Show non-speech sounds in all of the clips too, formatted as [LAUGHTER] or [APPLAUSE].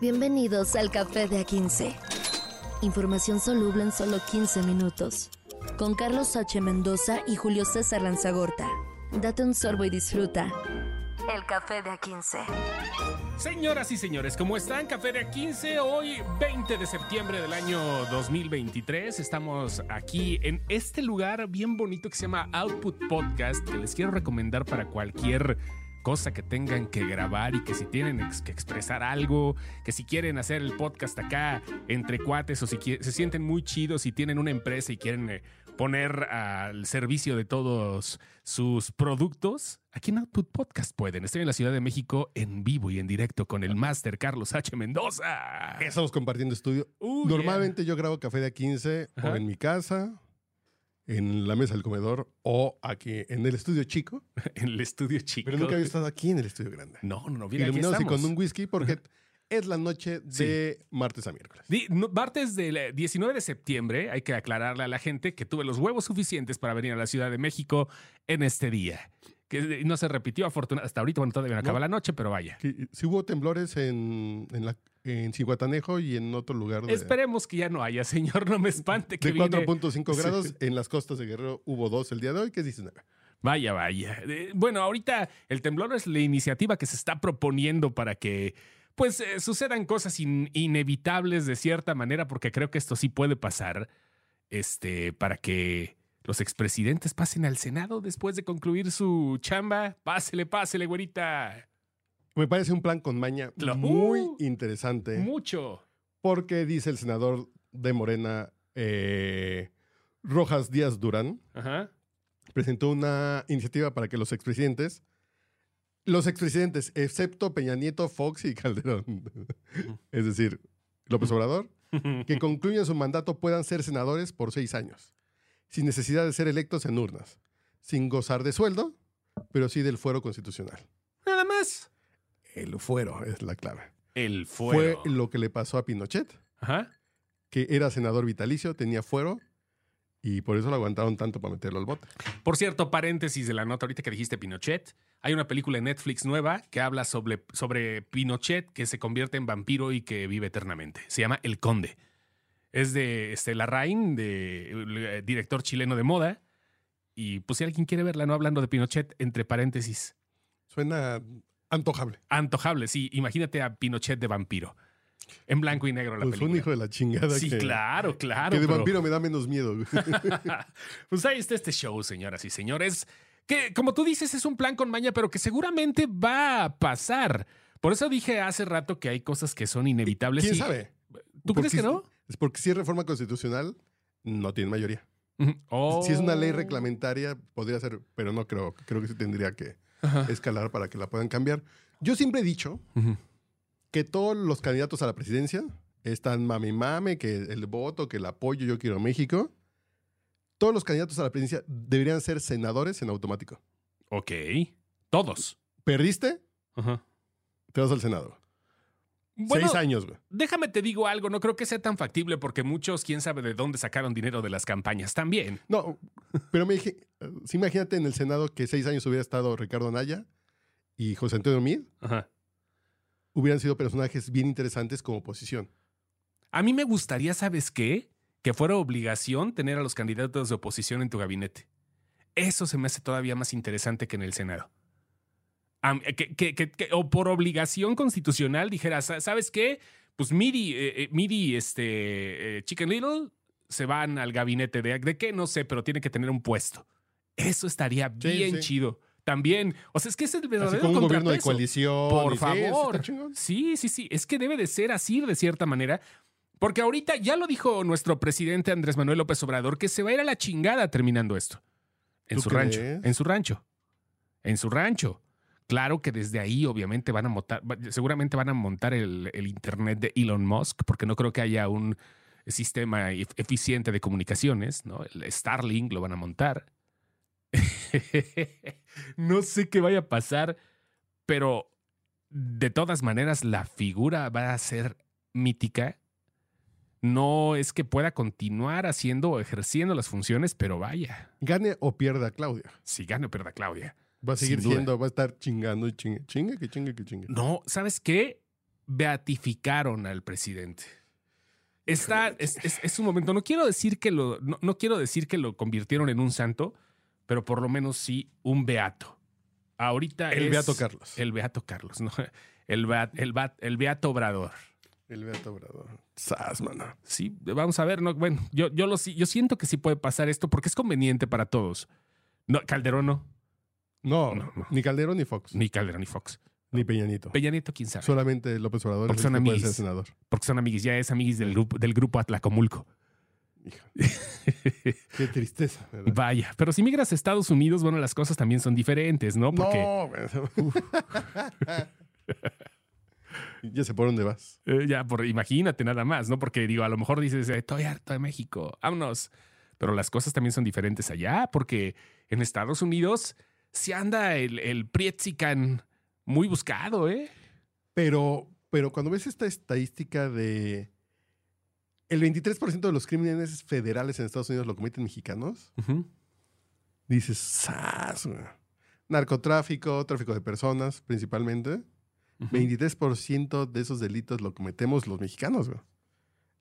Bienvenidos al Café de A15. Información soluble en solo 15 minutos. Con Carlos H. Mendoza y Julio César Lanzagorta. Date un sorbo y disfruta. El Café de A15. Señoras y señores, ¿cómo están? Café de A15, hoy 20 de septiembre del año 2023. Estamos aquí en este lugar bien bonito que se llama Output Podcast, que les quiero recomendar para cualquier cosa que tengan que grabar y que si tienen que expresar algo, que si quieren hacer el podcast acá entre cuates o si se sienten muy chidos y tienen una empresa y quieren eh, poner al servicio de todos sus productos, aquí en Output Podcast pueden. Estoy en la Ciudad de México en vivo y en directo con el máster Carlos H. Mendoza. Estamos compartiendo estudio. Normalmente yo grabo Café de 15 o en mi casa en la mesa del comedor o aquí en el estudio chico. [LAUGHS] en el estudio chico. Pero nunca había estado aquí en el estudio grande. No, no, no. Mira, Iluminados y con un whisky porque es la noche de martes a miércoles. martes del 19 de septiembre, hay que aclararle a la gente que tuve los huevos suficientes para venir a la Ciudad de México en este día. Que no se repitió afortunadamente. Hasta ahorita, bueno, todavía no acaba la noche, pero vaya. Si hubo temblores en, en la en Cihuatanejo y en otro lugar. De, Esperemos que ya no haya, señor, no me espante. Que de 4.5 grados, en las costas de Guerrero hubo dos el día de hoy, ¿qué dices? Vaya, vaya. Bueno, ahorita el temblor es la iniciativa que se está proponiendo para que pues eh, sucedan cosas inevitables de cierta manera, porque creo que esto sí puede pasar, este, para que los expresidentes pasen al Senado después de concluir su chamba. Pásele, pásele, güerita. Me parece un plan con maña muy uh, interesante. Mucho. Porque dice el senador de Morena, eh, Rojas Díaz Durán, presentó una iniciativa para que los expresidentes, los expresidentes, excepto Peña Nieto, Fox y Calderón, [LAUGHS] es decir, López Obrador, [LAUGHS] que concluyan su mandato puedan ser senadores por seis años, sin necesidad de ser electos en urnas, sin gozar de sueldo, pero sí del fuero constitucional. Nada más. El fuero es la clave. El fuero. Fue lo que le pasó a Pinochet. Ajá. Que era senador vitalicio, tenía fuero y por eso lo aguantaron tanto para meterlo al bote. Por cierto, paréntesis de la nota ahorita que dijiste Pinochet. Hay una película en Netflix nueva que habla sobre, sobre Pinochet que se convierte en vampiro y que vive eternamente. Se llama El Conde. Es de Estela Rain, de, eh, director chileno de moda. Y pues si alguien quiere verla, no hablando de Pinochet, entre paréntesis. Suena Antojable. Antojable, sí. Imagínate a Pinochet de vampiro. En blanco y negro la pues un hijo de la chingada. Sí, claro, claro. Que de vampiro me da menos miedo. [LAUGHS] pues ahí está este show, señoras y señores. Que, como tú dices, es un plan con maña, pero que seguramente va a pasar. Por eso dije hace rato que hay cosas que son inevitables. ¿Quién sabe? ¿Tú crees que no? Es porque si es reforma constitucional, no tiene mayoría. Si es una ley oh. reglamentaria, podría ser, pero no creo. Creo que sí tendría que escalar para que la puedan cambiar. Yo siempre he dicho que todos los candidatos a la presidencia están mami mame, que el voto, que el apoyo, yo quiero México. Todos los candidatos a la presidencia deberían ser senadores en automático. Ok. Todos. ¿Perdiste? Te vas al Senado. Seis años, güey. Déjame te digo algo, no creo que sea tan factible porque muchos, quién sabe de dónde sacaron dinero de las campañas también. No, pero me dije, imagínate en el Senado que seis años hubiera estado Ricardo Anaya y José Antonio Mid. Ajá. Hubieran sido personajes bien interesantes como oposición. A mí me gustaría, ¿sabes qué? Que fuera obligación tener a los candidatos de oposición en tu gabinete. Eso se me hace todavía más interesante que en el Senado que, o por obligación constitucional dijera, ¿sabes qué? Pues Midi, eh, eh, Midi este, eh, Chicken Little se van al gabinete de, de qué, no sé, pero tiene que tener un puesto. Eso estaría bien chido. También, o sea, es que es el verdadero un gobierno de coalición. Por favor. Sí, sí, sí. Es que debe de ser así de cierta manera. Porque ahorita ya lo dijo nuestro presidente Andrés Manuel López Obrador que se va a ir a la chingada terminando esto. En su rancho. En su rancho. En su rancho. Claro que desde ahí obviamente van a montar, seguramente van a montar el, Internet de Elon Musk, porque no creo que haya un sistema eficiente de comunicaciones, ¿no? El Starlink lo van a montar. [LAUGHS] no sé qué vaya a pasar, pero de todas maneras la figura va a ser mítica. No es que pueda continuar haciendo o ejerciendo las funciones, pero vaya. Gane o pierda Claudia. Sí, gane o pierda Claudia. Va a seguir siendo, va a estar chingando y chingue, chingue, que chingue, que chingue. No, ¿sabes qué? beatificaron al presidente. Está, es, es, un momento. No quiero decir que lo, no, quiero decir que lo convirtieron en un santo, pero por lo menos sí un beato. Ahorita el beato Carlos. El beato Carlos, ¿no? [LAUGHS] El, el, el beato Obrador. El beato Obrador. Sas, mano. Sí, vamos a ver. No, bueno, yo, yo, lo, yo siento que sí puede pasar esto porque es conveniente para todos. No, Calderón no. No, no, ni Calderón ni Fox. Ni Calderón ni Fox. Ni Peñanito. Peñanito, quién sabe. Solamente López Obrador porque son amigos. senador. Porque son amigos, ya es amigos del grupo, del grupo Atlacomulco. [LAUGHS] Qué tristeza. Vaya, pero si migras a Estados Unidos, bueno, las cosas también son diferentes, ¿no? Porque... No, [LAUGHS] ya sé por dónde vas. Eh, ya, por, imagínate nada más, ¿no? Porque digo, a lo mejor dices, estoy harto de México, vámonos. Pero las cosas también son diferentes allá, porque en Estados Unidos se anda el, el Prietzican muy buscado, ¿eh? Pero, pero cuando ves esta estadística de el 23% de los crímenes federales en Estados Unidos lo cometen mexicanos, dices, ¡Sas! Narcotráfico, tráfico de personas principalmente. 23% de esos delitos lo cometemos los mexicanos. Güey.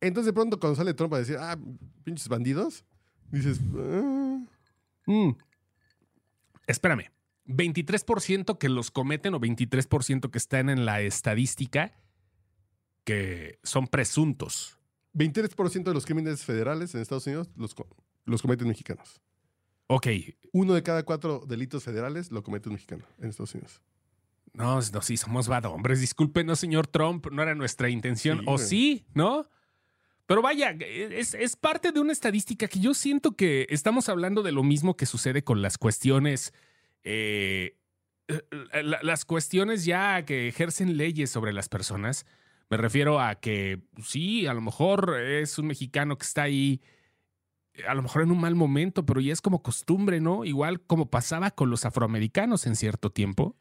Entonces de pronto cuando sale Trump a decir, ah, pinches bandidos, dices, ah". mm. Espérame. 23% que los cometen o 23% que están en la estadística que son presuntos. 23% de los crímenes federales en Estados Unidos los, los cometen mexicanos. Ok. Uno de cada cuatro delitos federales lo comete un mexicano en Estados Unidos. No, no, sí, somos bad hombres. Discúlpenos, señor Trump, no era nuestra intención. o sí, ¿no? Pero vaya, es, es, parte de una estadística que yo siento que estamos hablando de lo mismo que sucede con las cuestiones eh, eh, las cuestiones ya que ejercen leyes sobre las personas, me refiero a que sí, a lo mejor es un mexicano que está ahí, a lo mejor en un mal momento, pero ya es como costumbre, ¿no? Igual como pasaba con los afroamericanos en cierto tiempo.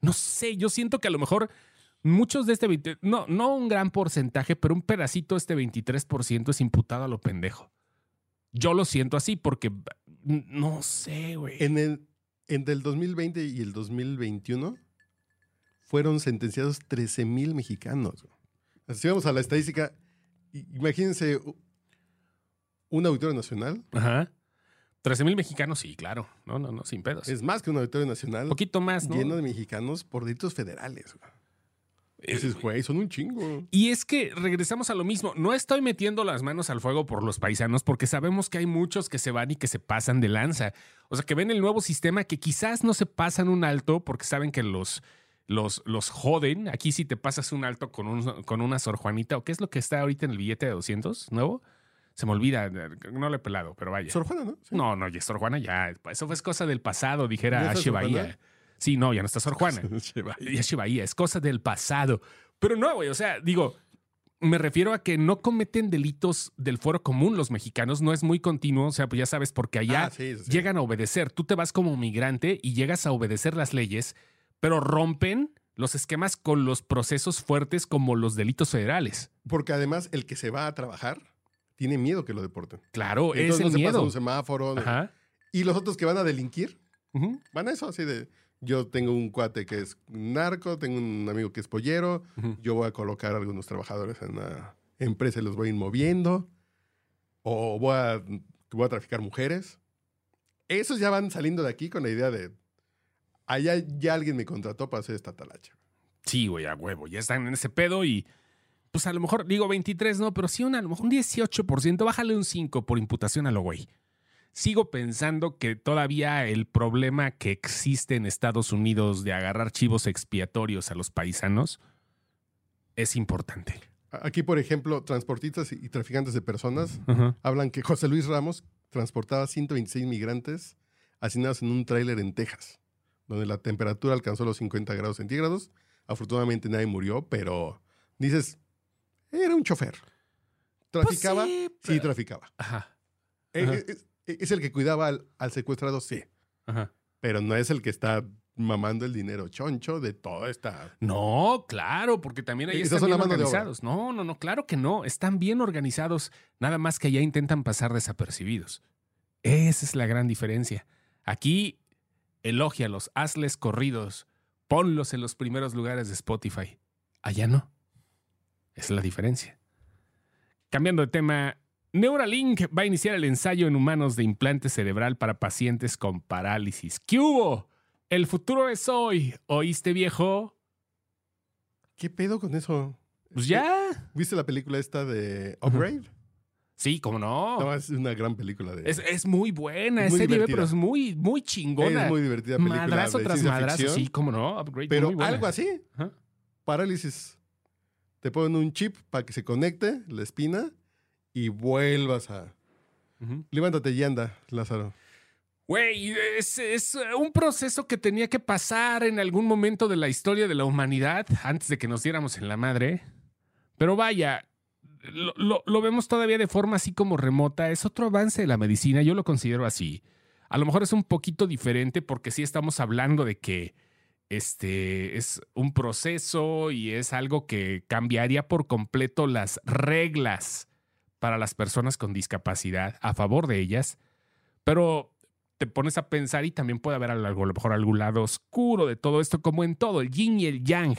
No sé, yo siento que a lo mejor muchos de este, no, no un gran porcentaje, pero un pedacito de este 23% es imputado a lo pendejo. Yo lo siento así porque no sé, güey. En el, entre el 2020 y el 2021 fueron sentenciados 13 mil mexicanos. Si vamos a la estadística, imagínense un auditorio nacional. Ajá. 13 mil mexicanos, sí, claro. No, no, no, sin pedos. Es más que un auditorio nacional. Un poquito más, ¿no? Lleno de mexicanos por delitos federales. Dices, güey, son un chingo. Y es que regresamos a lo mismo. No estoy metiendo las manos al fuego por los paisanos porque sabemos que hay muchos que se van y que se pasan de lanza. O sea, que ven el nuevo sistema que quizás no se pasan un alto porque saben que los, los, los joden. Aquí si te pasas un alto con, un, con una Sor Juanita, o qué es lo que está ahorita en el billete de 200 nuevo. Se me olvida, no le he pelado, pero vaya. Sor Juana, ¿no? No, no, ya Sor Juana ya. Eso fue cosa del pasado, dijera Ashe Bahía. Sí, no, ya no está Sor Juana. [LAUGHS] ya Bahía, es cosa del pasado. Pero no, güey, o sea, digo, me refiero a que no cometen delitos del foro común los mexicanos, no es muy continuo, o sea, pues ya sabes, porque allá ah, llegan a obedecer. Tú te vas como migrante y llegas a obedecer las leyes, pero rompen los esquemas con los procesos fuertes como los delitos federales. Porque además el que se va a trabajar tiene miedo que lo deporten. Claro, es el no miedo. Se pasa un semáforo. Y los otros que van a delinquir van a eso, así de yo tengo un cuate que es narco, tengo un amigo que es pollero, yo voy a colocar a algunos trabajadores en una empresa y los voy a ir moviendo, o voy a, voy a traficar mujeres. Esos ya van saliendo de aquí con la idea de, allá ya alguien me contrató para hacer esta talacha. Sí, güey, a huevo, ya están en ese pedo y pues a lo mejor, digo 23, no, pero sí una, a lo mejor un 18%, bájale un 5 por imputación a lo güey sigo pensando que todavía el problema que existe en Estados Unidos de agarrar chivos expiatorios a los paisanos es importante. Aquí, por ejemplo, transportistas y traficantes de personas hablan que José Luis Ramos transportaba 126 migrantes hacinados en un tráiler en Texas, donde la temperatura alcanzó los 50 grados centígrados. Afortunadamente nadie murió, pero dices, era un chofer. Pues ¿Traficaba? sí, traficaba. Ajá. Eh, eh, es el que cuidaba al, secuestrado, sí. Ajá. Pero no es el que está mamando el dinero choncho de toda esta. No, claro, porque también ahí están bien organizados. No, no, no, claro que no. Están bien organizados, nada más que allá intentan pasar desapercibidos. Esa es la gran diferencia. Aquí, elógialos, hazles corridos, ponlos en los primeros lugares de Spotify. Allá no. Esa es la diferencia. Cambiando de tema, Neuralink va a iniciar el ensayo en humanos de implante cerebral para pacientes con parálisis. ¿Qué hubo? El futuro es hoy. ¿Oíste, viejo? ¿Qué pedo con eso? Pues ya. ¿Viste la película esta de Upgrade? Sí, cómo no. No, es una gran película. De... Es, es muy buena, es, muy serie, pero es muy, muy chingona. Es muy divertida película. Madrazo de tras madrazo, ficción, sí, cómo no. Upgrade, Pero muy buena. algo así. Parálisis. Te ponen un chip para que se conecte la espina y vuelvas a. Ujú. Levántate y anda, Lázaro. Güey, es, es un proceso que tenía que pasar en algún momento de la historia de la humanidad antes de que nos diéramos en la madre. Pero vaya, lo, lo- lo vemos todavía de forma así como remota. Es otro avance de la medicina, yo lo considero así. A lo mejor es un poquito diferente porque sí estamos hablando de que este es un proceso y es algo que cambiaría por completo las reglas para las personas con discapacidad a favor de ellas. Pero te pones a pensar y también puede haber algo, a lo mejor algún lado oscuro de todo esto, como en todo, el yin y el yang.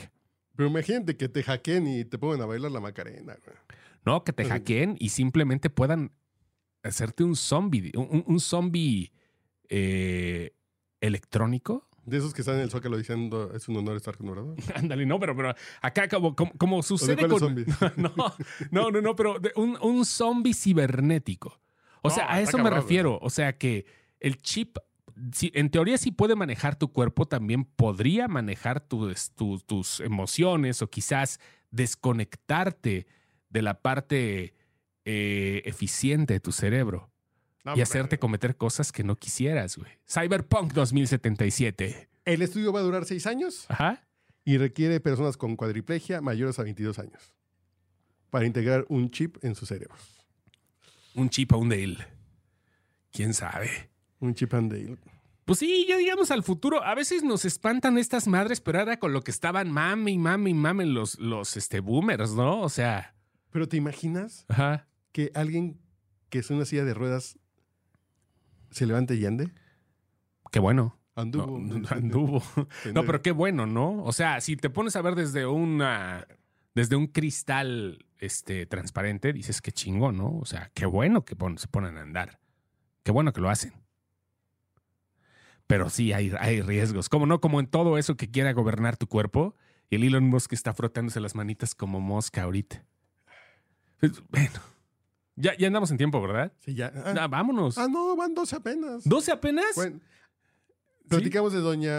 Pero imagínate que te hackeen y te pongan a bailar la macarena. güey. ¿no? Que te hackeen y simplemente puedan hacerte un zombie, un, un- un zombie eh, electrónico. De esos que están en el zócalo diciendo es un honor estar con Obrador. [LAUGHS] Ándale, no, pero, pero acá como, como, como ¿O de sucede con... [LAUGHS] No, no, no, no, pero de un, un zombie cibernético. O No, sea, a eso me refiero. O sea, que el chip, si- en teoría sí puede manejar tu cuerpo, también podría manejar tus, tus, tus emociones o quizás desconectarte de la parte eh, eficiente de tu cerebro No, y hacerte cometer cosas que no quisieras, güey. Cyberpunk 2077. El estudio va a durar seis años Ajá. y requiere personas con cuadriplegia mayores a 22 años para integrar un chip en sus cerebros. Un chip a un Dale. ¿Quién sabe? Un chip and Dale. Pues sí, ya digamos al futuro. A veces nos espantan estas madres, pero ahora con lo que estaban mame y mame y mame los, los este, boomers, ¿no? O sea, Pero ¿te imaginas ajá. que alguien que es una silla de ruedas se levante y ande? Qué bueno. Anduvo. No, no, anduvo. No, pero qué bueno, ¿no? O sea, si te pones a ver desde una desde un cristal este transparente, dices qué chingón, ¿no? O sea, qué bueno que pon- se ponen a andar. Qué bueno que lo hacen. Pero sí hay, hay riesgos. Como no, como en todo eso que quiera gobernar tu cuerpo. Y el Elon Musk está frotándose las manitas como mosca ahorita. Pues, Bueno. Ya, ya andamos en tiempo, ¿verdad? Sí, ya. Ah, Ah, vámonos. ah, no, van 12 apenas. ¿12 apenas? Bueno, platicamos de doña.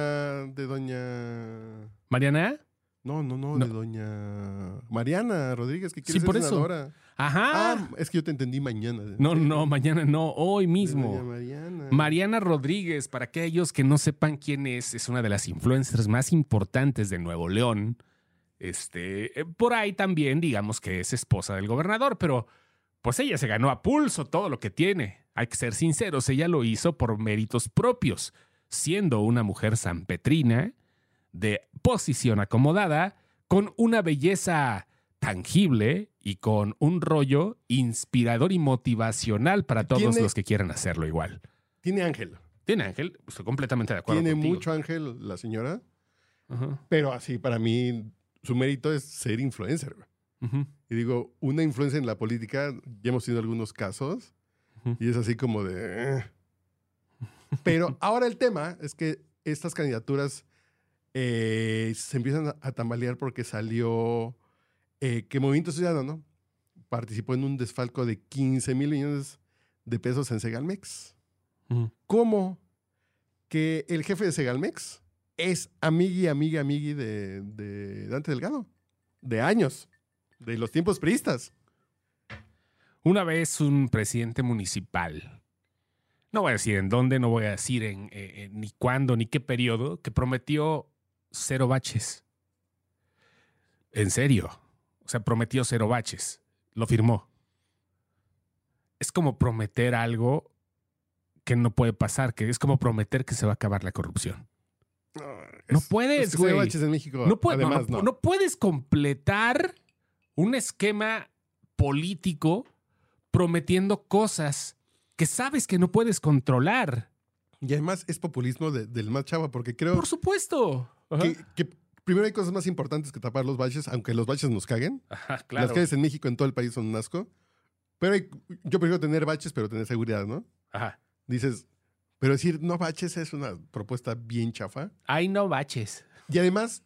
de doña. ¿Mariana? No, no, no, No. de doña Mariana Rodríguez, que quiere Sí, ser por eso. senadora. Ajá. Ah, es que yo te entendí mañana. no, no, mañana no, hoy mismo. Doña Mariana. Mariana Rodríguez, para aquellos que no sepan quién es, es una de las influencers más importantes de Nuevo León. Este, eh, por ahí también, digamos que es esposa del gobernador, pero pues ella se ganó a pulso todo lo que tiene. Hay que ser sinceros, ella lo hizo por méritos propios, siendo una mujer sanpetrina, de posición acomodada, con una belleza tangible y con un rollo inspirador y motivacional para todos Tiene- los que quieran hacerlo igual. Tiene ángel. Tiene Ángel, estoy completamente de acuerdo. Tiene contigo. mucho ángel la señora. Pero así, para mí, su mérito es ser influencer. Y digo, una influencia en la política, ya hemos tenido algunos casos, y es así como de... eh. Pero [LAUGHS] ahora el tema es que estas candidaturas eh, se empiezan a, tambalear porque salió eh, que Movimiento Ciudadano participó en un desfalco de 15 mil millones de pesos en Segalmex. Ujú. ¿Cómo que el jefe de Segalmex es amigui, amiga, amigui de, de Dante Delgado? De años, de los tiempos priistas. Una vez un presidente municipal, no voy a decir en dónde, no voy a decir en, eh, eh, ni cuándo, ni qué periodo, que prometió cero baches. En serio. O sea, prometió cero baches. Lo firmó. Es como prometer algo que no puede pasar, que es como prometer que se va a acabar la corrupción. No Es- puedes, es que güey. No, no, no- no. no puedes completar un esquema político prometiendo cosas que sabes que no puedes controlar. Y además es populismo de- del más chava, porque creo Por supuesto. Que, que primero hay cosas más importantes que tapar los baches, aunque los baches nos caguen. Ajá, claro. Las calles en México, en todo el país, son un asco. Pero hay- yo prefiero tener baches, pero tener seguridad, ¿no? Ajá. Dices, pero decir no baches es una propuesta bien chafa. Ay, no baches. Y además,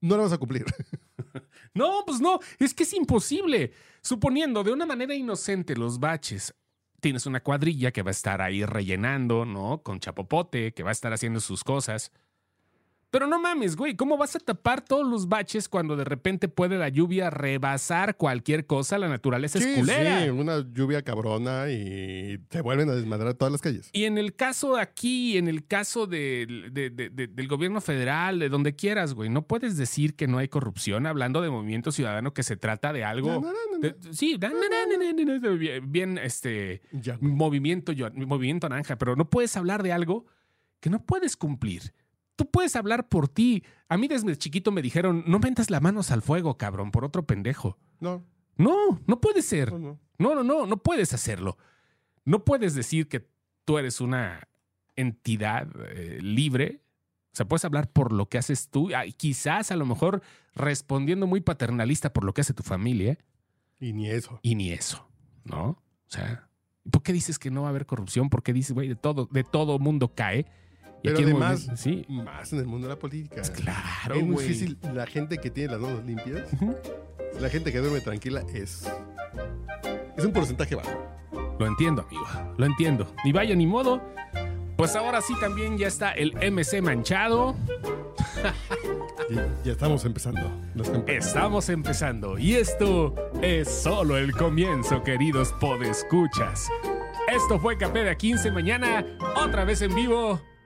no la vas a cumplir. [LAUGHS] [LAUGHS] No, pues no, es que es imposible. Suponiendo de una manera inocente los baches, tienes una cuadrilla que va a estar ahí rellenando, ¿no? Con chapopote, que va a estar haciendo sus cosas. Pero no mames, güey, ¿cómo vas a tapar todos los baches cuando de repente puede la lluvia rebasar cualquier cosa? La naturaleza es culera. sí, una lluvia cabrona y te vuelven a desmadrar todas las calles. Y en el caso aquí, en el caso del- de- de- de- del gobierno federal, de donde quieras, güey, no puedes decir que no hay corrupción hablando de movimiento ciudadano, que se trata de algo. Sí, bien, bien, este, Ya. movimiento, yo- movimiento naranja, pero no puedes hablar de algo que no puedes cumplir. Tú puedes hablar por ti. A mí desde chiquito me dijeron, no metas las manos al fuego, cabrón, por otro pendejo. No, No, no puede ser. no, no. No, no, no, no puedes hacerlo. No puedes decir que tú eres una entidad eh, libre. O sea, puedes hablar por lo que haces tú, ah, y quizás a lo mejor respondiendo muy paternalista por lo que hace tu familia, Y ni eso. y ni eso, ¿no? O sea, ¿por qué dices que no va a haber corrupción? ¿Por qué dices, güey, de todo, de todo mundo cae? Y Pero además, sí, más en el mundo de la política. claro, es muy difícil. La gente que tiene las manos limpias, la gente que duerme tranquila es. Es un porcentaje bajo. Lo entiendo, amigo. Lo entiendo. Ni vaya ni modo. Pues ahora sí también ya está el MC manchado. [LAUGHS] Ya, estamos empezando. Estamos empezando y esto es solo el comienzo, queridos podescuchas. Esto fue Café de A15 mañana, otra vez en vivo.